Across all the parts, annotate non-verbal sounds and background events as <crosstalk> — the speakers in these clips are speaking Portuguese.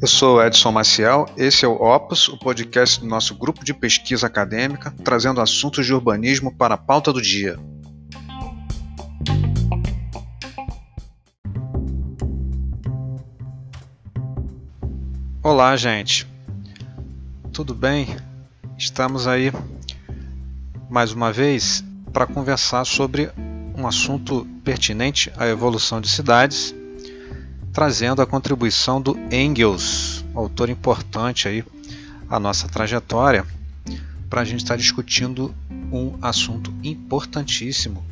Eu sou Edson Maciel, esse é o Opus, o podcast do nosso grupo de pesquisa acadêmica, trazendo assuntos de urbanismo para a pauta do dia. Olá, gente. Tudo bem? Estamos aí mais uma vez para conversar sobre um assunto pertinente à evolução de cidades trazendo a contribuição do Engels, autor importante aí a nossa trajetória, para a gente estar tá discutindo um assunto importantíssimo,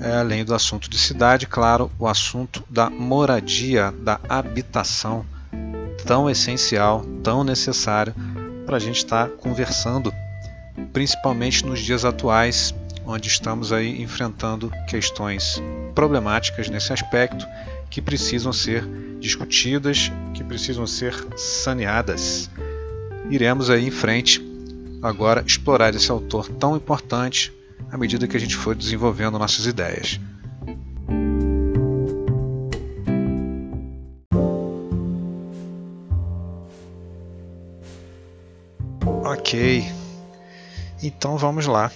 é, além do assunto de cidade, claro, o assunto da moradia, da habitação, tão essencial, tão necessário para a gente estar tá conversando, principalmente nos dias atuais, onde estamos aí enfrentando questões problemáticas nesse aspecto que precisam ser discutidas, que precisam ser saneadas. Iremos aí em frente agora explorar esse autor tão importante à medida que a gente for desenvolvendo nossas ideias. Ok, então vamos lá,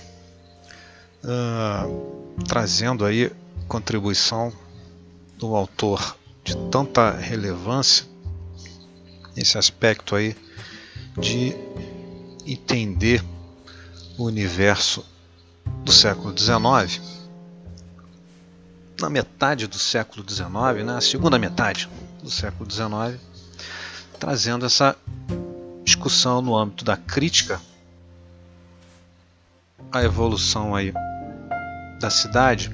uh, trazendo aí contribuição do autor de tanta relevância esse aspecto aí de entender o universo do século XIX. Na metade do século XIX, na segunda metade do século XIX, trazendo essa discussão no âmbito da crítica à evolução aí da cidade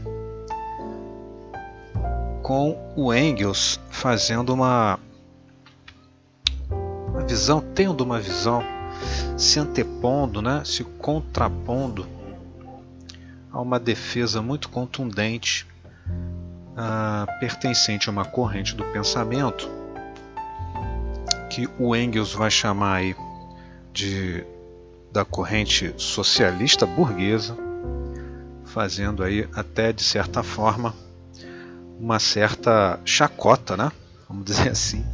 com o Engels fazendo uma, uma visão, tendo uma visão, se antepondo, né, se contrapondo a uma defesa muito contundente uh, pertencente a uma corrente do pensamento que o Engels vai chamar aí de da corrente socialista burguesa, fazendo aí até de certa forma uma certa chacota, né? vamos <laughs> dizer assim,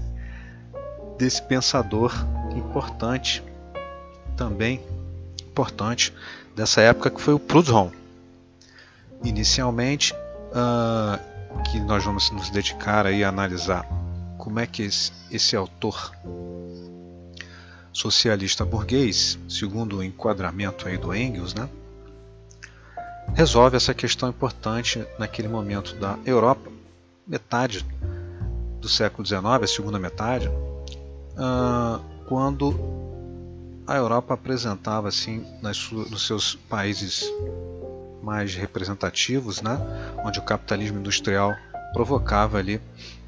desse pensador importante, também importante dessa época que foi o Proudhon. Inicialmente, uh, que nós vamos nos dedicar aí a analisar como é que esse, esse autor socialista burguês, segundo o enquadramento aí do Engels, né, resolve essa questão importante naquele momento da Europa metade do século XIX, a segunda metade, uh, quando a Europa apresentava assim nos seus países mais representativos, né, onde o capitalismo industrial provocava ali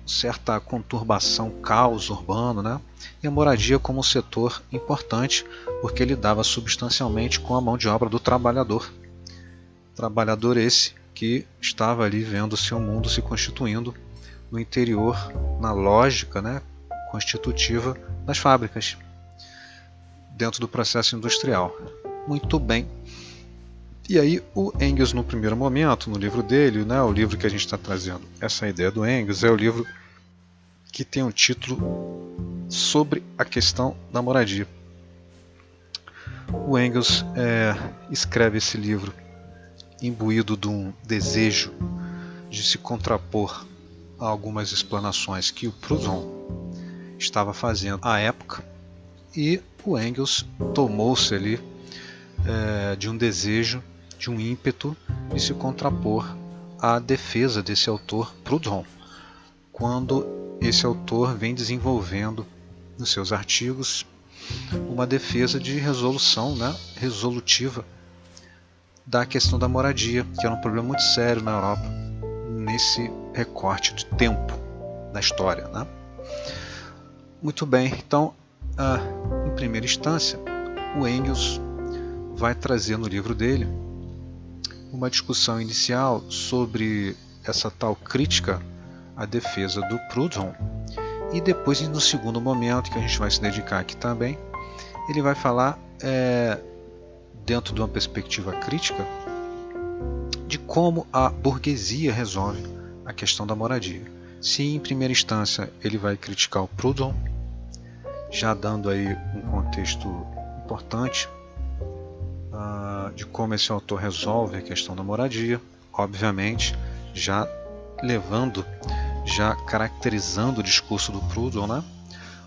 certa conturbação, caos urbano, né, e a moradia como um setor importante, porque ele dava substancialmente com a mão de obra do trabalhador. Trabalhador esse que estava ali vendo seu mundo se constituindo no interior, na lógica né, constitutiva das fábricas, dentro do processo industrial. Muito bem. E aí o Engels, no primeiro momento, no livro dele, né, o livro que a gente está trazendo, essa ideia do Engels, é o livro que tem um título sobre a questão da moradia. O Engels é, escreve esse livro imbuído de um desejo de se contrapor a algumas explanações que o Proudhon estava fazendo à época e o Engels tomou-se ali é, de um desejo, de um ímpeto de se contrapor à defesa desse autor Proudhon, quando esse autor vem desenvolvendo nos seus artigos uma defesa de resolução né, resolutiva da questão da moradia, que era um problema muito sério na Europa nesse recorte de tempo da história. Né? Muito bem, então, ah, em primeira instância, o Engels vai trazer no livro dele uma discussão inicial sobre essa tal crítica à defesa do Proudhon e depois, no segundo momento, que a gente vai se dedicar aqui também, ele vai falar é, dentro de uma perspectiva crítica, de como a burguesia resolve a questão da moradia. Se em primeira instância ele vai criticar o Proudhon, já dando aí um contexto importante uh, de como esse autor resolve a questão da moradia, obviamente já levando, já caracterizando o discurso do Proudhon, né,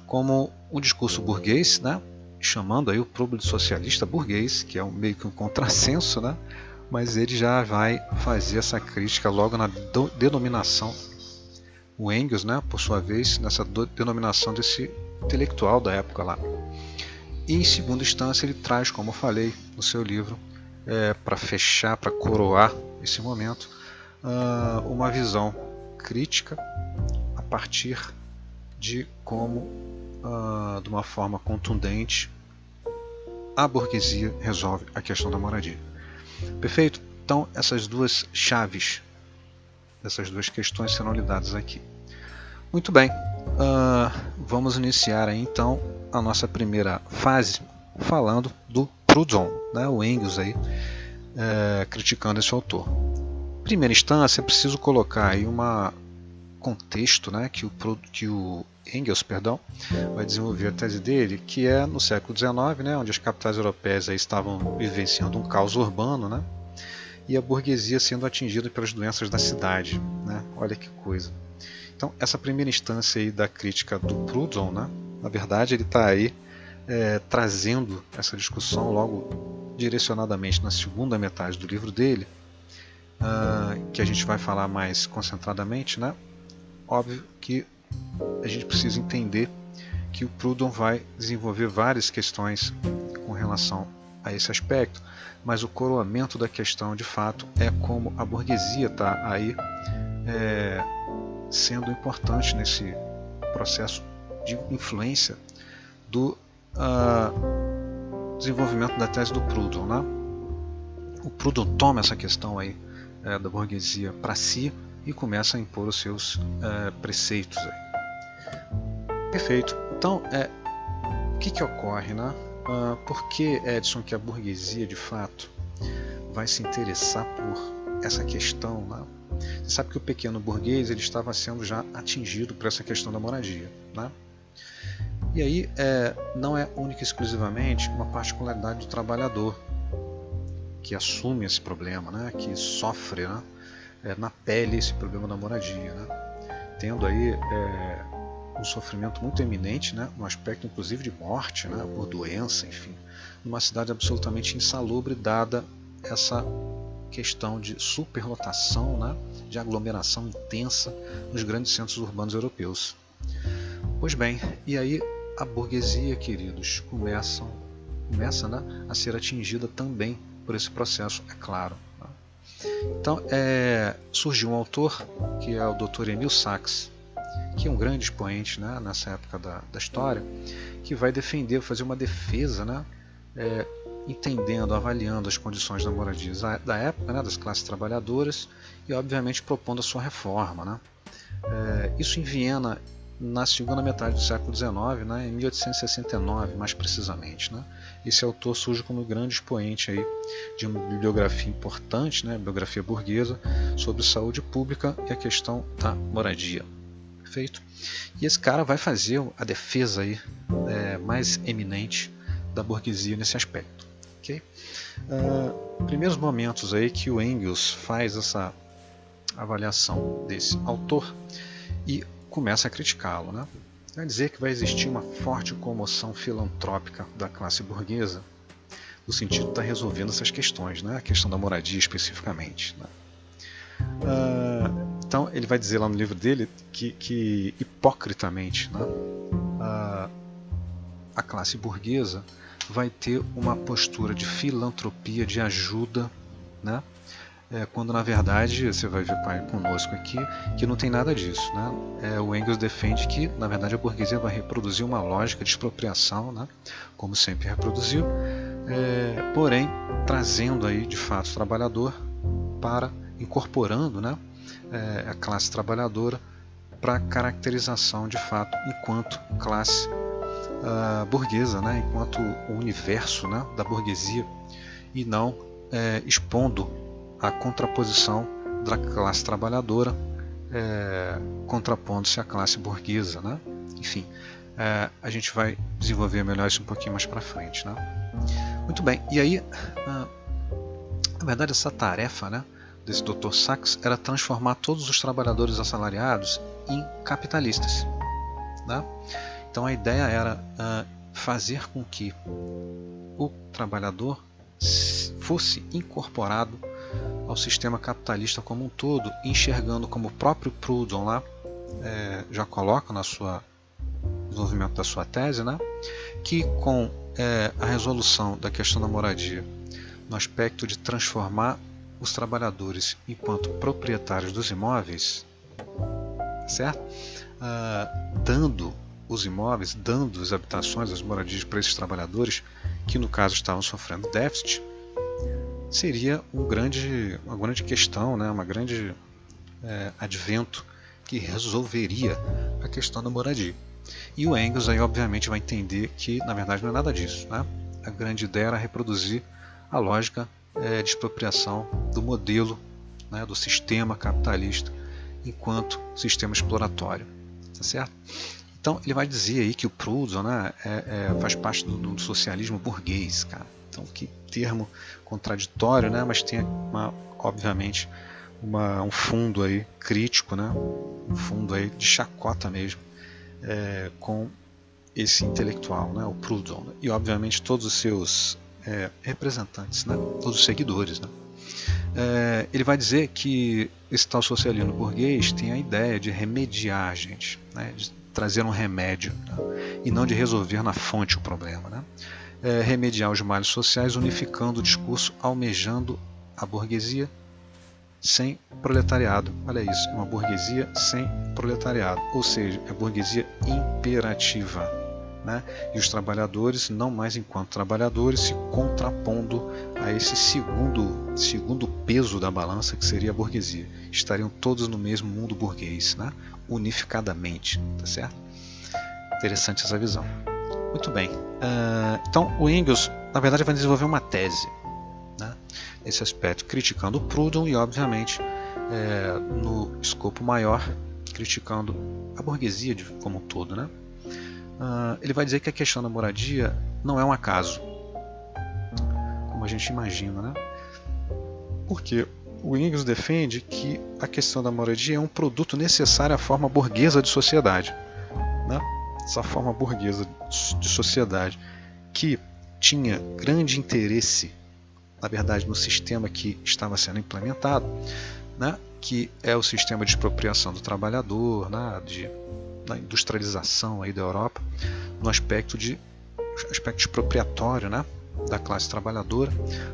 como um discurso burguês, né, chamando aí o de socialista burguês, que é um, meio que um contrassenso, né, mas ele já vai fazer essa crítica logo na denominação o Engels, né, por sua vez, nessa denominação desse intelectual da época lá. E em segunda instância ele traz, como eu falei no seu livro, é, para fechar, para coroar esse momento, uh, uma visão crítica a partir de como, uh, de uma forma contundente, a burguesia resolve a questão da moradia. Perfeito? Então, essas duas chaves essas duas questões serão lidadas aqui. Muito bem, uh, vamos iniciar aí, então a nossa primeira fase falando do Proudhon, né, o Engels aí, uh, criticando esse autor. Primeira instância, é preciso colocar aí uma contexto né, que, o, que o Engels perdão, vai desenvolver a tese dele, que é no século XIX, né, onde as capitais europeias estavam vivenciando um caos urbano, né, e a burguesia sendo atingida pelas doenças da cidade. Né? Olha que coisa. Então, essa primeira instância aí da crítica do Proudhon, né? na verdade, ele está aí é, trazendo essa discussão logo direcionadamente na segunda metade do livro dele, uh, que a gente vai falar mais concentradamente. Né? Óbvio que a gente precisa entender que o Proudhon vai desenvolver várias questões com relação a esse aspecto, mas o coroamento da questão de fato é como a burguesia está aí é, sendo importante nesse processo de influência do uh, desenvolvimento da tese do Proudhon. Né? O Proudhon toma essa questão aí é, da burguesia para si e começa a impor os seus é, preceitos. Aí. Perfeito. Então, é, o que, que ocorre? Né? Uh, por que, Edson, que a burguesia de fato vai se interessar por essa questão? Né? Você sabe que o pequeno burguês ele estava sendo já atingido por essa questão da moradia. Né? E aí é, não é única e exclusivamente uma particularidade do trabalhador que assume esse problema, né? que sofre né? É, na pele esse problema da moradia, né? tendo aí é, um sofrimento muito eminente, né, no aspecto inclusive de morte, né, por doença, enfim, numa cidade absolutamente insalubre, dada essa questão de superlotação, né, de aglomeração intensa nos grandes centros urbanos europeus. Pois bem, e aí a burguesia, queridos, começa né, a ser atingida também por esse processo, é claro. Então, é, surgiu um autor, que é o Dr. Emil Sachs, que é um grande expoente né, nessa época da, da história, que vai defender, fazer uma defesa, né, é, entendendo, avaliando as condições da moradia da época, né, das classes trabalhadoras e, obviamente, propondo a sua reforma. Né. É, isso em Viena, na segunda metade do século XIX, né, em 1869, mais precisamente. Né. Esse autor surge como grande expoente aí de uma bibliografia importante, né, bibliografia burguesa, sobre saúde pública e a questão da moradia. Perfeito? E esse cara vai fazer a defesa aí, é, mais eminente da burguesia nesse aspecto. Okay? Uh, primeiros momentos aí que o Engels faz essa avaliação desse autor e começa a criticá-lo. Né? Vai dizer que vai existir uma forte comoção filantrópica da classe burguesa no sentido de estar tá resolvendo essas questões, né? a questão da moradia especificamente. Né? Uh, então ele vai dizer lá no livro dele que, que hipocritamente né, a, a classe burguesa vai ter uma postura de filantropia, de ajuda, né? É, quando na verdade você vai ver conosco aqui que não tem nada disso. Né? É, o Engels defende que na verdade a burguesia vai reproduzir uma lógica de expropriação, né? como sempre reproduziu, é, porém trazendo aí de fato o trabalhador para incorporando né, é, a classe trabalhadora para caracterização de fato enquanto classe uh, burguesa, né, enquanto o universo né, da burguesia e não é, expondo a contraposição da classe trabalhadora é, contrapondo-se à classe burguesa. Né? Enfim, é, a gente vai desenvolver melhor isso um pouquinho mais para frente. Né? Muito bem, e aí, ah, na verdade, essa tarefa né, desse Dr. Sachs era transformar todos os trabalhadores assalariados em capitalistas. Né? Então a ideia era uh, fazer com que o trabalhador fosse incorporado ao sistema capitalista como um todo, enxergando como o próprio Proudhon lá é, já coloca na sua desenvolvimento da sua tese, né, que com é, a resolução da questão da moradia no aspecto de transformar os trabalhadores enquanto proprietários dos imóveis, certo? Ah, dando os imóveis, dando as habitações, as moradias para esses trabalhadores que no caso estavam sofrendo déficit, seria um grande, uma grande questão, né, uma grande é, advento que resolveria a questão da moradia. E o Engels aí obviamente vai entender que na verdade não é nada disso. Né? A grande ideia era reproduzir a lógica é, de expropriação do modelo, né, do sistema capitalista enquanto sistema exploratório. Tá certo? Então ele vai dizer aí que o Proudhon né, é, é, faz parte do, do, socialismo burguês, cara. Então que termo contraditório, né? Mas tem uma, obviamente uma, um fundo aí crítico, né? Um fundo aí de chacota mesmo é, com esse intelectual, né? O Proudhon né? e obviamente todos os seus é, representantes, né? Todos os seguidores, né? É, ele vai dizer que esse tal socialismo burguês tem a ideia de remediar a gente, né, de trazer um remédio né, e não de resolver na fonte o problema. Né? É, remediar os males sociais unificando o discurso, almejando a burguesia sem proletariado. Olha isso, é uma burguesia sem proletariado, ou seja, é burguesia imperativa né? e os trabalhadores não mais enquanto trabalhadores se contrapondo a esse segundo segundo peso da balança que seria a burguesia estariam todos no mesmo mundo burguês né? unificadamente tá certo interessante essa visão muito bem uh, então o Engels na verdade vai desenvolver uma tese né? nesse aspecto criticando o Proudhon e obviamente é, no escopo maior criticando a burguesia como um todo né? uh, ele vai dizer que a questão da moradia não é um acaso, como a gente imagina, né? Porque o Engels defende que a questão da moradia é um produto necessário à forma burguesa de sociedade? Essa forma burguesa de sociedade que tinha grande interesse, na verdade, no sistema que estava sendo implementado, né? que é o sistema de expropriação do trabalhador, né? de da industrialização aí da Europa no aspecto de aspecto expropriatório, né, da classe trabalhadora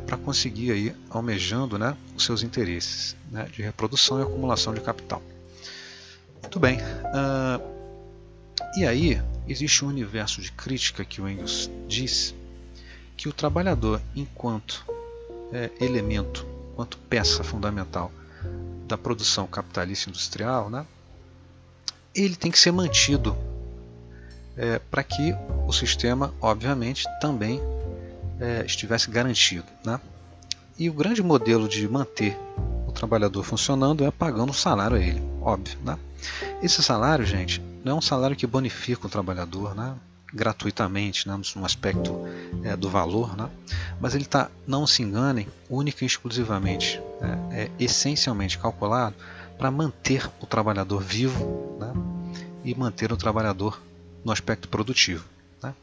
para conseguir aí almejando, né, os seus interesses né, de reprodução e acumulação de capital. Muito bem. Uh, e aí existe um universo de crítica que o Engels diz que o trabalhador, enquanto é, elemento, enquanto peça fundamental da produção capitalista industrial, né, ele tem que ser mantido é, para que o sistema, obviamente, também é, estivesse garantido. Né? E o grande modelo de manter o trabalhador funcionando é pagando um salário a ele, óbvio. Né? Esse salário, gente, não é um salário que bonifica o trabalhador né? gratuitamente, né? no aspecto é, do valor, né? mas ele está, não se enganem, única e exclusivamente, é, é essencialmente calculado para manter o trabalhador vivo né, e manter o trabalhador no aspecto produtivo. Né,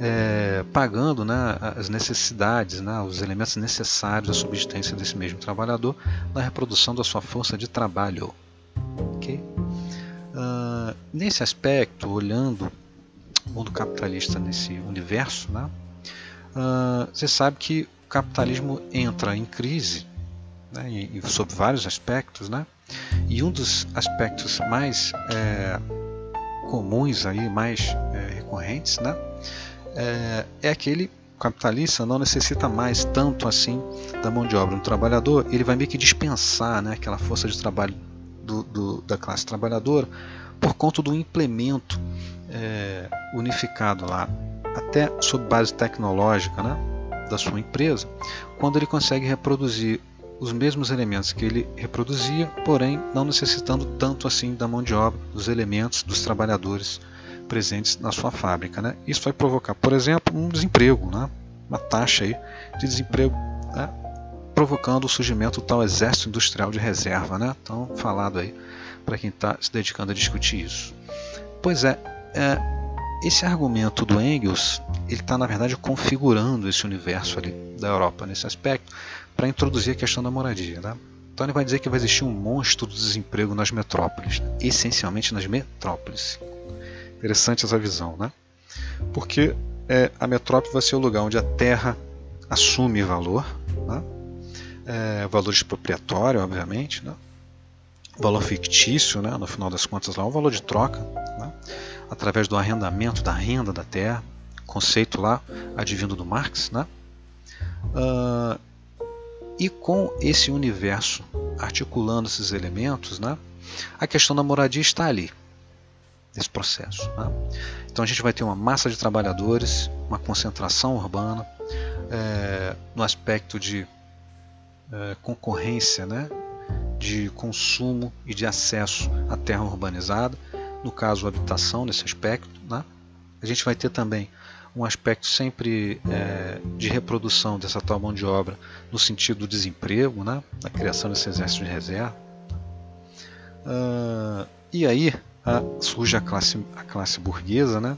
é, pagando né, as necessidades, né, os elementos necessários à subsistência desse mesmo trabalhador na reprodução da sua força de trabalho. Nesse aspecto, olhando o mundo capitalista nesse universo, né, uh, você sabe que o capitalismo entra em crise né, e, e sob vários aspectos, né, e um dos aspectos mais é, comuns aí, mais é, recorrentes, né, é, é aquele capitalista não necessita mais tanto assim da mão de obra. Do trabalhador, ele vai meio que dispensar né, aquela força de trabalho do, do, da classe trabalhadora por conta do implemento é, unificado lá, até sob base tecnológica né, da sua empresa, quando ele consegue reproduzir os mesmos elementos que ele reproduzia, porém não necessitando tanto assim da mão de obra, dos elementos, dos trabalhadores presentes na sua fábrica. Né? Isso vai provocar, por exemplo, um desemprego, né? uma taxa aí de desemprego, né? provocando o surgimento do tal exército industrial de reserva, né? tão falado aí para quem está se dedicando a discutir isso. Pois é, é esse argumento do Engels ele está na verdade configurando esse universo ali da Europa nesse aspecto para introduzir a questão da moradia. Né? Então ele vai dizer que vai existir um monstro do desemprego nas metrópoles, essencialmente nas metrópoles. Interessante essa visão, né? Porque é, a metrópole vai ser o lugar onde a terra assume valor, né? é, valor expropriatório, obviamente, né? Valor fictício, né? no final das contas lá, um valor de troca, né? através do arrendamento da renda da terra, conceito lá advindo do Marx, né? Uh, e com esse universo articulando esses elementos, né? a questão da moradia está ali, nesse processo. Né? Então a gente vai ter uma massa de trabalhadores, uma concentração urbana, é, no aspecto de é, concorrência, né? De consumo e de acesso à terra urbanizada, no caso habitação nesse aspecto. Né? A gente vai ter também um aspecto sempre é, de reprodução dessa tal mão de obra no sentido do desemprego, né? a criação desse exército de reserva. Uh, e aí a, surge a classe, a classe burguesa, né,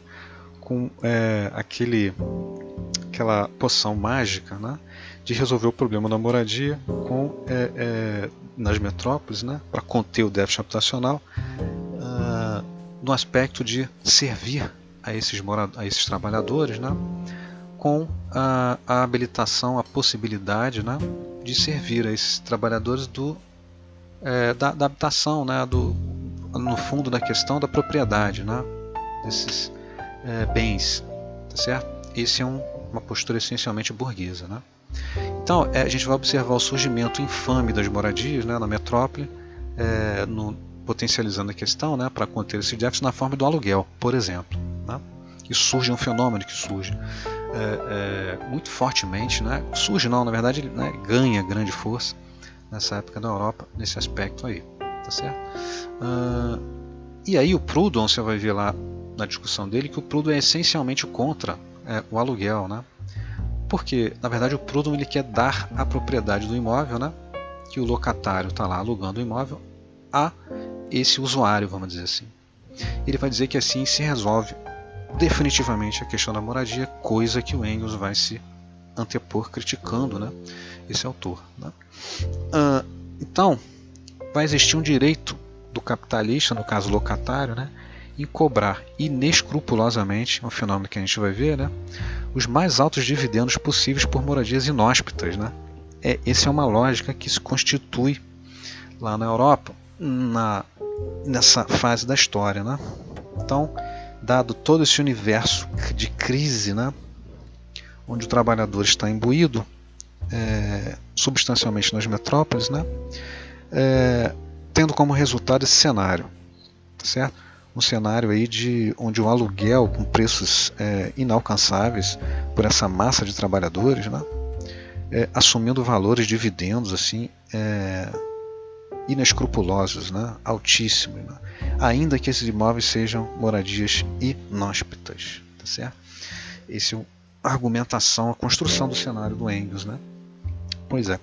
com é, aquele, aquela poção mágica né, de resolver o problema da moradia com, é, é, nas metrópoles, né, para conter o déficit habitacional, uh, no aspecto de servir a esses, a esses trabalhadores, né, com a, a, habilitação, a possibilidade né, de servir a esses trabalhadores do, é, da, da, habitação, né, do, no fundo da questão da propriedade né, desses é, bens, tá certo? Esse é um, uma postura essencialmente burguesa, né? Então é, a gente vai observar o surgimento infame das moradias né, na metrópole, é, no, potencializando a questão né, para conter esse déficit na forma do aluguel, por exemplo. Né? E surge um fenômeno que surge é, é, muito fortemente, né? surge não, na verdade né, ganha grande força nessa época da Europa nesse aspecto aí tá certo? Uh, e aí o Proudhon, você vai ver lá na discussão dele, que o Proudhon é essencialmente contra é, o aluguel, né? Porque, na verdade, o Proudhon ele quer dar a propriedade do imóvel, né? Que o locatário está lá alugando o imóvel a esse usuário, vamos dizer assim. Ele vai dizer que assim se resolve definitivamente a questão da moradia, coisa que o Engels vai se antepor criticando, né? Esse autor. Né? Uh, então, vai existir um direito do capitalista, no caso locatário, né, em cobrar inescrupulosamente, um fenômeno que a gente vai ver, né, os mais altos dividendos possíveis por moradias inóspitas. Né. É, essa é uma lógica que se constitui lá na Europa na, nessa fase da história. Né. Então, dado todo esse universo de crise, né, onde o trabalhador está imbuído é, substancialmente nas metrópoles, né, é, tendo como resultado esse cenário, tá certo? Um cenário aí de onde o aluguel com preços é, inalcançáveis por essa massa de trabalhadores, né? É, assumindo valores dividendos assim é, inescrupulosos, né? altíssimos, né? ainda que esses imóveis sejam moradias inóspitas, tá certo? Esse é a argumentação, a construção do cenário do Engels, né? Pois é.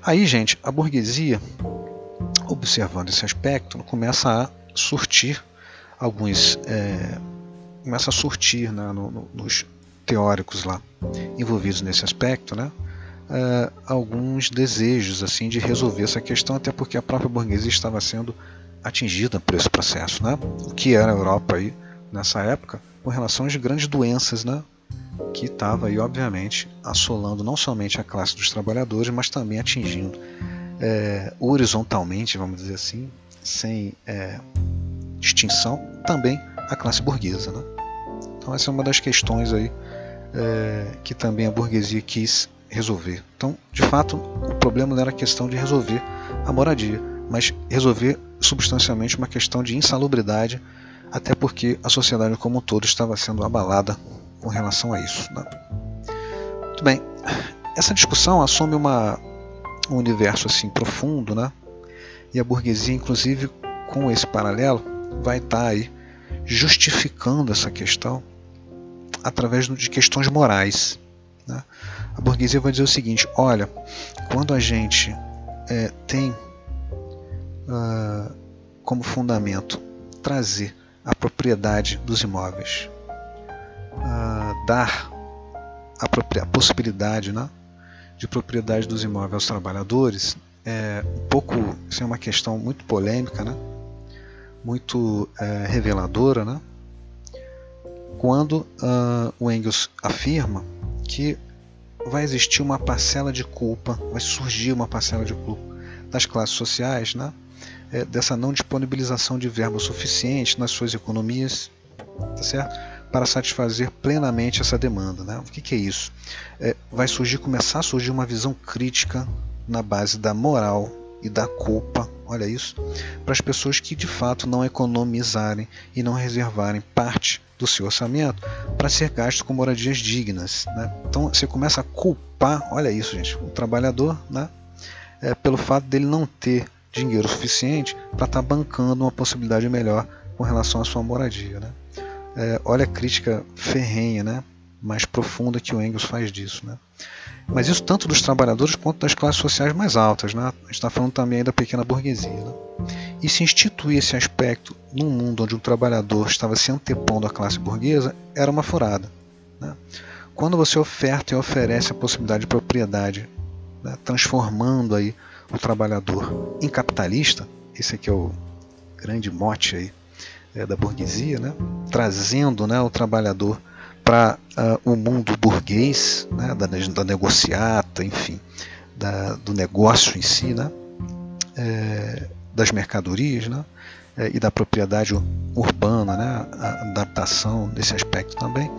Aí, gente, a burguesia observando esse aspecto, começa a surtir alguns. É, começa a surtir né, no, no, nos teóricos lá envolvidos nesse aspecto, né, é, alguns desejos assim de resolver essa questão, até porque a própria burguesia estava sendo atingida por esse processo, né, o que era a Europa aí nessa época, com relação às grandes doenças, né, que estava aí obviamente assolando não somente a classe dos trabalhadores, mas também atingindo é, horizontalmente, vamos dizer assim, sem é, distinção, também a classe burguesa. Né? Então essa é uma das questões aí é, que também a burguesia quis resolver. Então, de fato, o problema não era a questão de resolver a moradia, mas resolver substancialmente uma questão de insalubridade, até porque a sociedade como um todo estava sendo abalada com relação a isso. Né? Muito bem, essa discussão assume uma um universo assim profundo, né? E a burguesia, inclusive, com esse paralelo, vai estar tá aí justificando essa questão através de questões morais. Né? A burguesia vai dizer o seguinte: olha, quando a gente é, tem uh, como fundamento trazer a propriedade dos imóveis, uh, dar a, a possibilidade né, de propriedade dos imóveis aos trabalhadores, é um pouco, isso é uma questão muito polêmica, né? Muito é, reveladora, né? quando uh, o Engels afirma que vai existir uma parcela de culpa, vai surgir uma parcela de culpa das classes sociais, né? É, dessa não disponibilização de verba suficiente nas suas economias, tá certo? para satisfazer plenamente essa demanda. Né? O que, que é isso? É, vai surgir, começar a surgir uma visão crítica na base da moral e da culpa, olha isso, para as pessoas que de fato não economizarem e não reservarem parte do seu orçamento para ser gasto com moradias dignas. Né? Então você começa a culpar, olha isso, gente, o trabalhador, né? É, pelo fato dele não ter dinheiro suficiente para estar tá bancando uma possibilidade melhor com relação à sua moradia. Né? É, olha a crítica ferrenha, né? Mais profunda que o Engels faz disso. Né? Mas isso tanto dos trabalhadores quanto das classes sociais mais altas. Né? A gente está falando também da pequena burguesia. Né? E se instituir esse aspecto num mundo onde o trabalhador estava se antepondo à classe burguesa, era uma furada. Né? Quando você oferta e oferece a possibilidade de propriedade, né? transformando aí o trabalhador em capitalista, esse aqui é o grande mote aí é, da burguesia, né? trazendo né, o trabalhador para uh, ah, o mundo burguês, né, da, da negociata, enfim, da, do negócio em si, né, é, das mercadorias né, é, e da propriedade urbana, né, a adaptação desse aspecto também,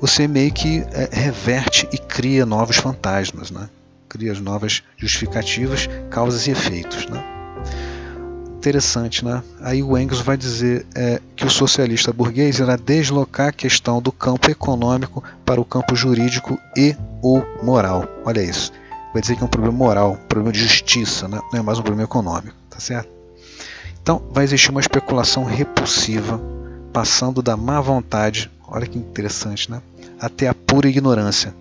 você meio que é, reverte e cria novos fantasmas, né, cria novas justificativas, causas e efeitos. Né interessante, né? Aí o Engels vai dizer é, que o socialista burguês irá deslocar a questão do campo econômico para o campo jurídico e ou moral. Olha isso. Vai dizer que é um problema moral, um problema de justiça, né? não é mais um problema econômico, tá certo? Então vai existir uma especulação repulsiva, passando da má vontade, olha que interessante, né? até a pura ignorância.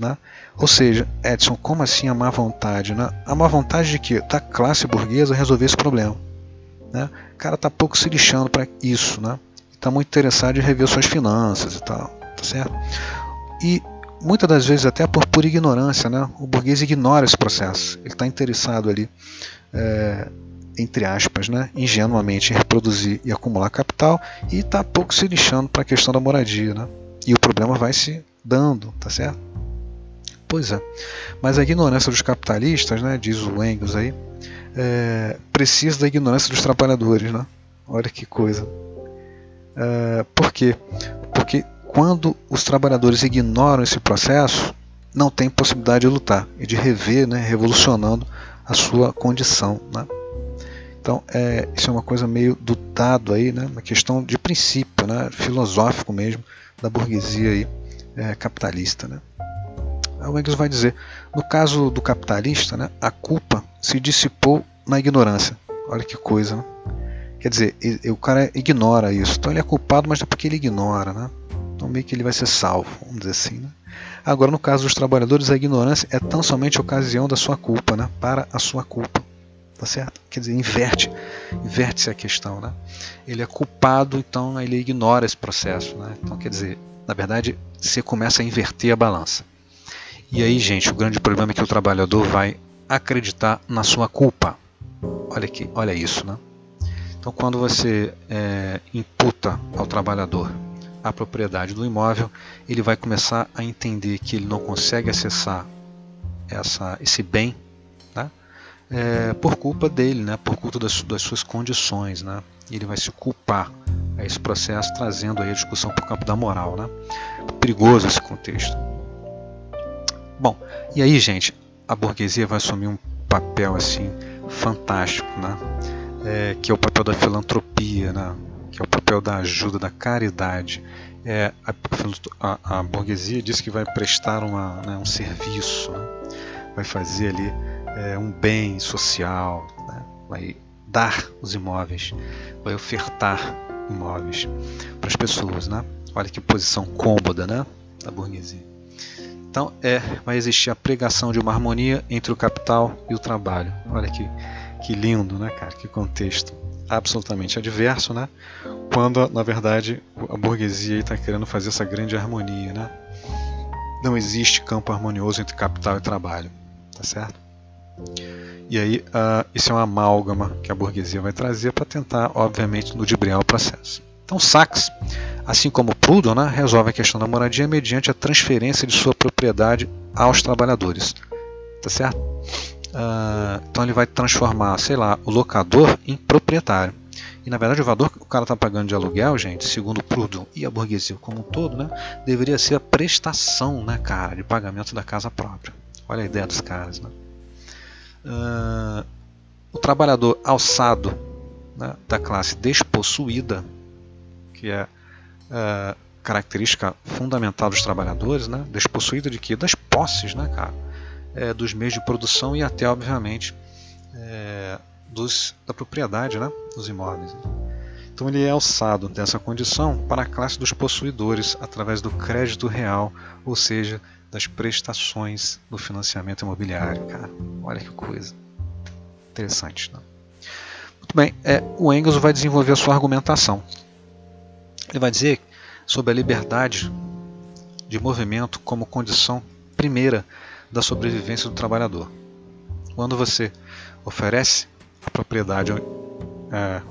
Né? Ou seja, Edson, como assim a má vontade? Né? A má vontade de que? Da classe burguesa resolver esse problema. Né? O cara está pouco se lixando para isso. Né? Está muito interessado em rever suas finanças e tal. Tá certo? E muitas das vezes, até por, por ignorância, né? o burguês ignora esse processo. Ele está interessado ali, é, entre aspas, né? ingenuamente em reproduzir e acumular capital e está pouco se lixando para a questão da moradia. Né? E o problema vai se dando, tá certo? Pois é. Mas a ignorância dos capitalistas, né, diz o Engels aí, é, precisa da ignorância dos trabalhadores. Né? Olha que coisa. É, por quê? Porque quando os trabalhadores ignoram esse processo, não tem possibilidade de lutar e de rever, né, revolucionando a sua condição. Né? Então, é, isso é uma coisa meio do dado aí, né, uma questão de princípio, né, filosófico mesmo, da burguesia aí, é, capitalista. Né? O Engels vai dizer, no caso do capitalista, né, a culpa se dissipou na ignorância. Olha que coisa, né? Quer dizer, ele, o cara ignora isso. Então ele é culpado, mas é porque ele ignora, né? Então meio que ele vai ser salvo, vamos dizer assim, né? Agora, no caso dos trabalhadores, a ignorância é tão somente ocasião da sua culpa, né? Para a sua culpa. Tá certo? Quer dizer, inverte, inverte-se a questão, né? Ele é culpado, então ele ignora esse processo, né? Então, quer dizer, na verdade, você começa a inverter a balança. E aí, gente, o grande problema é que o trabalhador vai acreditar na sua culpa. Olha aqui, olha isso, né? Então, quando você é, imputa ao trabalhador a propriedade do imóvel, ele vai começar a entender que ele não consegue acessar essa, esse bem né? é, por culpa dele, né? por culpa das, das suas condições. Né? Ele vai se culpar a esse processo, trazendo aí a discussão para o campo da moral. Né? Perigoso esse contexto. E aí, gente, a burguesia vai assumir um papel assim fantástico, né? É, que é o papel da filantropia, né? que é o papel da ajuda, da caridade. É, a, a, a burguesia diz que vai prestar uma, né, um serviço, né? vai fazer ali é, um bem social, né? vai dar os imóveis, vai ofertar imóveis para as pessoas, né? Olha que posição cômoda, né? Da burguesia. Então, é, vai existir a pregação de uma harmonia entre o capital e o trabalho. Olha que, que lindo, né, cara? Que contexto absolutamente adverso, né? Quando, na verdade, a burguesia está querendo fazer essa grande harmonia, né? Não existe campo harmonioso entre capital e trabalho, tá certo? E aí, uh, isso é uma amálgama que a burguesia vai trazer para tentar, obviamente, ludibriar o processo. Então, Sachs, assim como Proudhon, né, resolve a questão da moradia mediante a transferência de sua propriedade aos trabalhadores. Tá certo? Uh, então ele vai transformar, sei lá, o locador em proprietário. E na verdade o valor que o cara está pagando de aluguel, gente, segundo Proudhon e a burguesia como um todo, né, deveria ser a prestação, né, cara, de pagamento da casa própria. Olha a ideia dos caras, né? Uh, o trabalhador alçado né, da classe despossuída, que é uh, característica fundamental dos trabalhadores, né, despossuída de quê? Das posses, né, cara? É, dos meios de produção e até, obviamente, é, dos, da propriedade né, dos imóveis. Então ele é alçado dessa condição para a classe dos possuidores através do crédito real, ou seja, das prestações do financiamento imobiliário. Cara, olha que coisa interessante. Né? Muito bem, é, o Engels vai desenvolver a sua argumentação. Ele vai dizer sobre a liberdade de movimento como condição primeira da sobrevivência do trabalhador. Quando você oferece a propriedade é,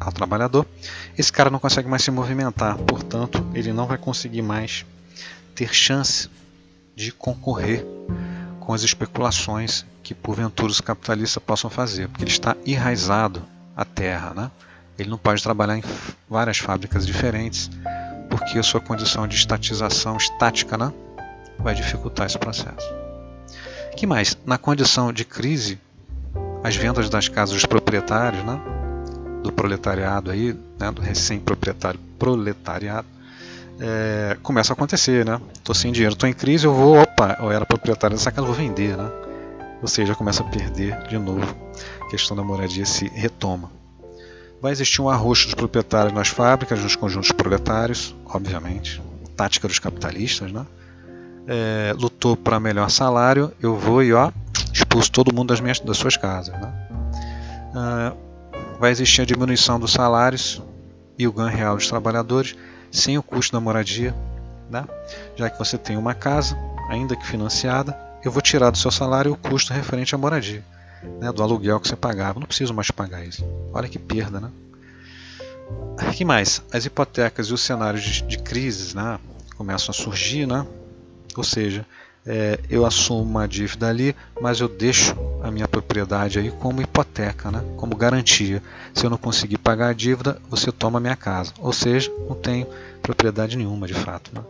ao trabalhador, esse cara não consegue mais se movimentar, portanto, ele não vai conseguir mais ter chance de concorrer com as especulações que porventura os capitalistas possam fazer, porque ele está enraizado à terra, né? Ele não pode trabalhar em várias fábricas diferentes, porque a sua condição de estatização estática, né, vai dificultar esse processo. Que mais? Na condição de crise, as vendas das casas dos proprietários, né, do proletariado aí, né, do recém-proprietário proletariado, é, começa a acontecer, né? Tô sem dinheiro, tô em crise, eu vou, opa, eu era proprietário dessa casa, vou vender, né? Ou seja, começa a perder de novo. A questão da moradia se retoma. Vai existir um arroxo dos proprietários nas fábricas, nos conjuntos proletários, obviamente. Tática dos capitalistas, né? É, lutou para melhor salário, eu vou e ó, expulso todo mundo das, minhas, das suas casas. Né? É, vai existir a diminuição dos salários e o ganho real dos trabalhadores sem o custo da moradia, né? já que você tem uma casa, ainda que financiada, eu vou tirar do seu salário o custo referente à moradia, né? do aluguel que você pagava. Não preciso mais pagar isso. Olha que perda, né? que mais? As hipotecas e os cenários de, de crises né? começam a surgir, né? ou seja, é, eu assumo uma dívida ali, mas eu deixo a minha propriedade aí como hipoteca, né? como garantia. Se eu não conseguir pagar a dívida, você toma a minha casa. Ou seja, não tenho propriedade nenhuma de fato. Né?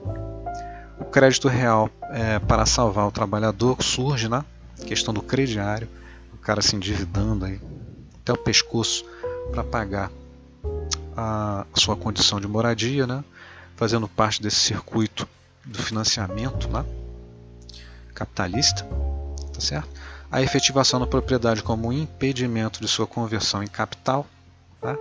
O crédito real é, para salvar o trabalhador surge, né? A questão do crediário, cara se endividando aí, até o pescoço para pagar a, sua condição de moradia, né? fazendo parte desse circuito do financiamento, né? capitalista, tá certo? A efetivação da propriedade como impedimento de sua conversão em capital, tá?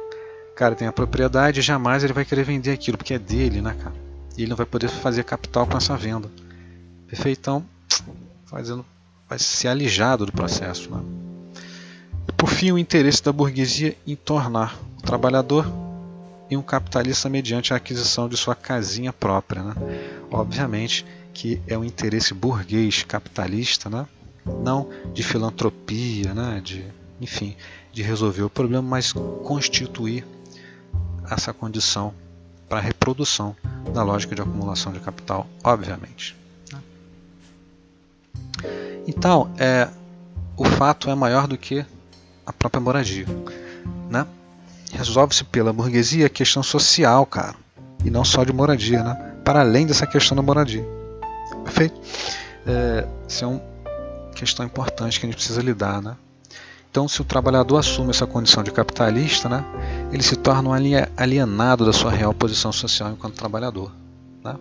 O cara tem a propriedade e jamais ele vai querer vender aquilo porque é dele, né, cara? E ele não vai poder fazer capital com essa venda. Perfeitão, fazendo vai ser alijado do processo, né? Por fim, o interesse da burguesia em tornar o trabalhador em um capitalista mediante a aquisição de sua casinha própria, né? Obviamente, que é um interesse burguês capitalista, né? não de filantropia, né? de, enfim, de resolver o problema, mas constituir essa condição para a reprodução da lógica de acumulação de capital, obviamente. Então, é, o fato é maior do que a própria moradia. Né? Resolve-se pela burguesia a questão social, cara, e não só de moradia, né? para além dessa questão da moradia. Perfeito? É, isso é uma questão importante que a gente precisa lidar, né? Então, se o trabalhador assume essa condição de capitalista, né, ele se torna um alienado da sua real posição social enquanto trabalhador. Né?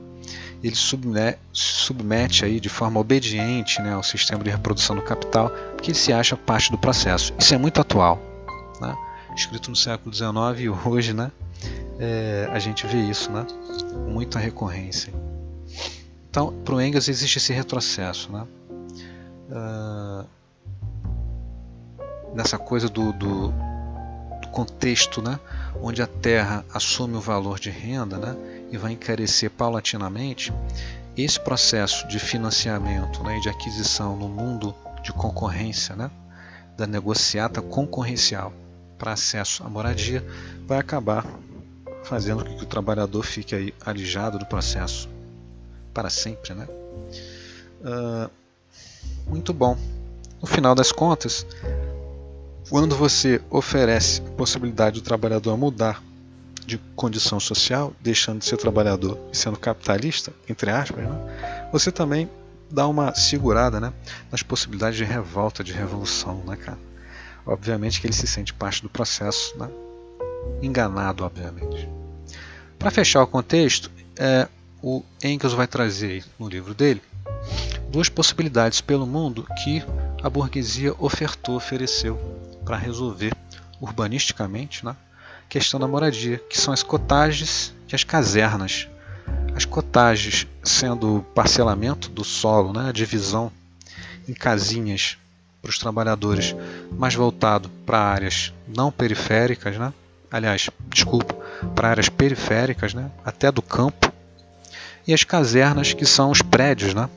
Ele submete, submete aí de forma obediente né, ao sistema de reprodução do capital, porque ele se acha parte do processo. Isso é muito atual, né? escrito no século XIX e hoje né, é, a gente vê isso, né, muita recorrência. Então, para o Engels existe esse retrocesso, né? Uh, nessa coisa do, do, do, contexto, né? onde a terra assume o valor de renda né? e vai encarecer paulatinamente, esse processo de financiamento né? e de aquisição no mundo de concorrência, né? da negociata concorrencial para acesso à moradia, vai acabar fazendo com que o trabalhador fique aí alijado do processo para sempre. Né? Uh, muito bom. No final das contas, quando você oferece a possibilidade do trabalhador mudar de condição social, deixando de ser trabalhador e sendo capitalista, entre aspas, né? você também dá uma segurada né, nas possibilidades de revolta, de revolução, né, cara? Obviamente que ele se sente parte do processo, né? enganado, obviamente. Para fechar o contexto, é, o Engels vai trazer no livro dele duas possibilidades pelo mundo que a burguesia ofertou, ofereceu para resolver urbanisticamente né, a questão da moradia, que são as cotagens e as casernas. As cotagens sendo parcelamento do solo, né, a divisão em casinhas para os trabalhadores, mais voltado para áreas não periféricas, né? aliás, desculpa, para áreas periféricas, né? até do campo, e as casernas, que são os prédios, né?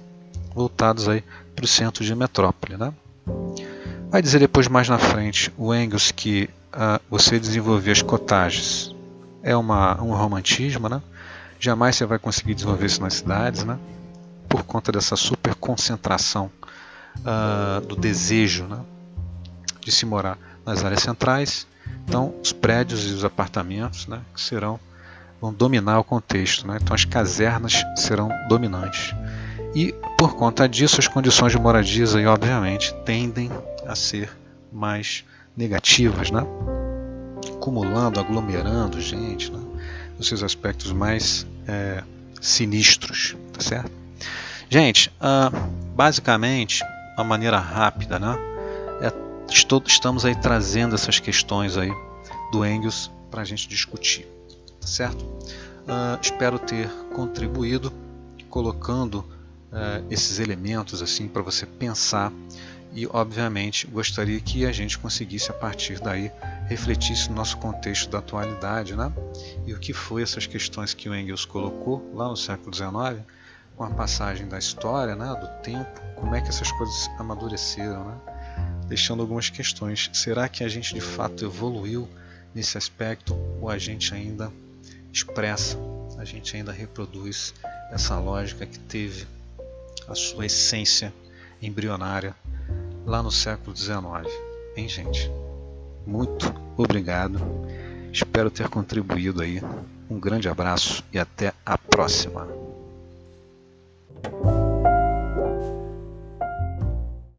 voltados aí para o centro de metrópole. Né? Vai dizer depois mais na frente o Engels que uh, você desenvolver as cotagens é uma, um romantismo, né? jamais você vai conseguir desenvolver isso nas cidades, né? por conta dessa super concentração uh, do desejo né? de se morar nas áreas centrais. Então, os prédios e os apartamentos né, serão vão dominar o contexto. Né? Então, as casernas serão dominantes. E por conta disso, as condições de moradias aí, obviamente, tendem a ser mais negativas, né? acumulando, aglomerando gente, né? os seus aspectos mais é, sinistros, tá certo? Gente, uh, basicamente, uma maneira rápida, né? É, estou, estamos aí trazendo essas questões aí do Engels para a gente discutir, tá certo? Uh, espero ter contribuído colocando uh, esses elementos assim para você pensar e obviamente gostaria que a gente conseguisse a partir daí refletisse no nosso contexto da atualidade, né? E o que foi essas questões que o Engels colocou lá no século XIX, com a passagem da história, né, do tempo, como é que essas coisas amadureceram, né? Deixando algumas questões. Será que a gente de fato evoluiu nesse aspecto ou a gente ainda expressa, a gente ainda reproduz essa lógica que teve a sua essência embrionária lá no século XIX. Hein, gente? Muito obrigado. Espero ter contribuído aí. Um grande abraço e até a próxima.